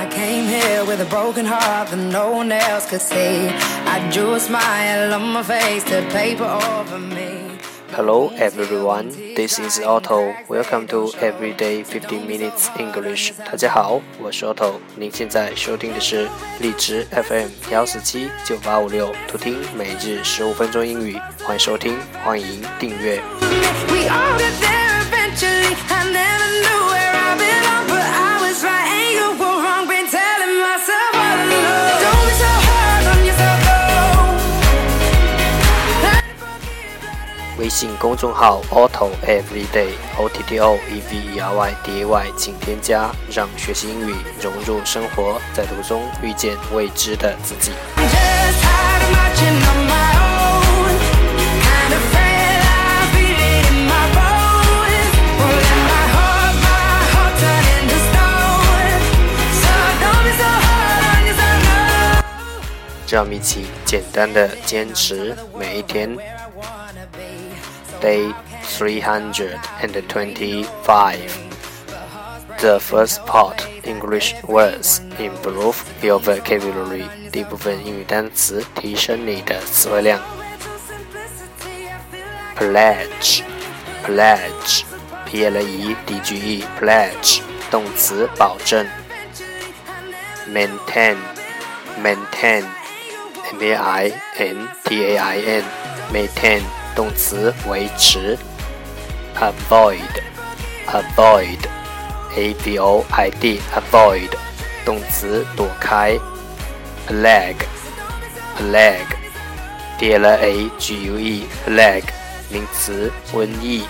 I came here with a broken heart that no one else could see. I drew a smile on my face to paper over me. Hello everyone, this is Otto. Welcome to Everyday 15 Minutes English. 大家好，我是 Otto。您现在收听的是荔枝 FM 幺四七九八五六，图听每日十五分钟英语。欢迎收听，欢迎订阅。 We all get there eventually. I never knew 微信公众号 auto everyday o t t o e v e r y d a y 请添加，让学习英语融入生活，在途中遇见未知的自己。让我们一起简单的坚持每一天。Day 325. The first part English words improve your vocabulary. 第一部分英语单词提升你的词汇量。 simplicity, I feel like Pledge, pledge, p l e d g e, pledge 动词保证。Maintain, maintain, m a i n t a i n, maintain 动词维持。Avoid, avoid, a v o i d, avoid 动词躲开。Plague, plague. p l a g u e plague 名词瘟疫。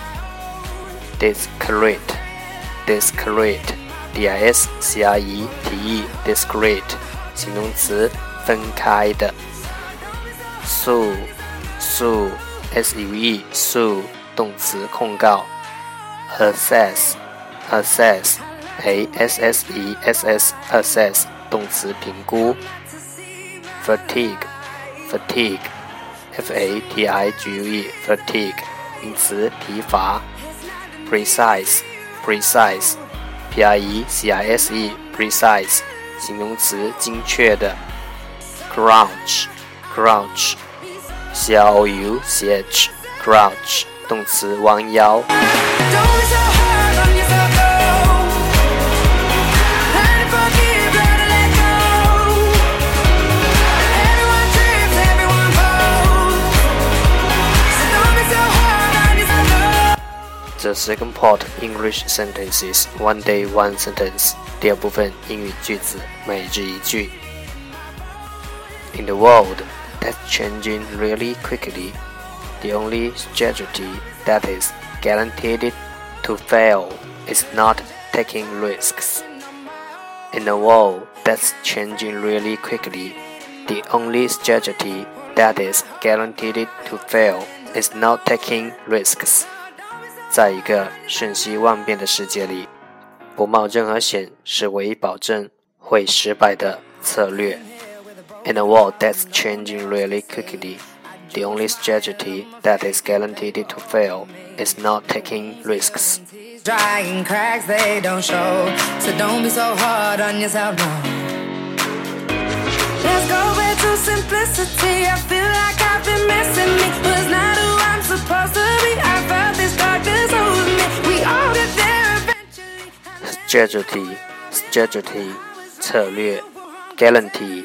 discreet discreet d i s c r e t e discreet 形容词分开的。sue sue s u e 动词控告。assess assess a s s e s s assess 动词评估。fatigue fatigue f a t i g u e fatigue 名词疲乏。precise precise p r e c i s e precise 形容词精确的。crouch crouch c r o u c h crouch 动词弯腰。 Don't be so hard on yourself, though. Learn to forgive, learn to let go. Everyone trips, everyone falls. So don't be so hard on yourself, though. The second part English sentences one day one sentence 第二部分英语句子每日一句。In the world that's changing really quickly, the only strategy that is guaranteed to fail is not taking risks. In a world that's changing really quickly, the only strategy that is guaranteed to fail is not taking risks. 在一个瞬息万变的世界里，不冒任何险是唯一保证会失败的策略。 In a world that's changing really quickly, the only strategy that is guaranteed to fail is not taking risks. Dry and cracks they don't show. So don't be so hard on yourself, no. Let's go back to simplicity. I feel like I've been missing me. Was not who I'm supposed to be. I felt this darkness over me. We all get there eventually. Strategy, strategy 策略，guarantee,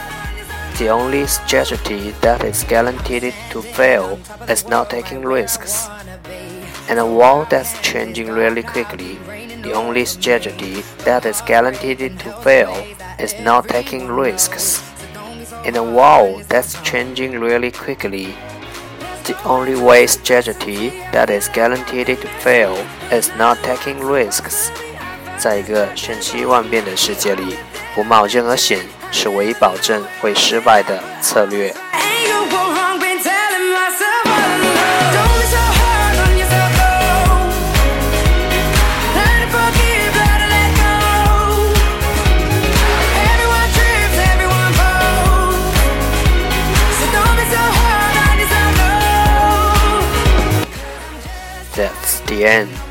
the only strategy that is guaranteed to fail is not taking risks. In a world that's changing really quickly, the only strategy that is guaranteed to fail is not taking risks. In a world that's changing really quickly, the only way strategy that is guaranteed to fail is not taking risks. 在一个瞬息万变的世界里， 不冒任何险是唯一保证会失败的策略。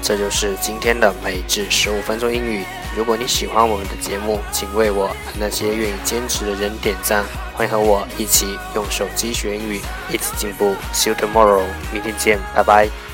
这就是今天的每日十五分钟英语。如果你喜欢我们的节目，请为我和那些愿意坚持的人点赞。欢迎和我一起用手机学英语，一起进步。See you tomorrow，明天见，拜拜。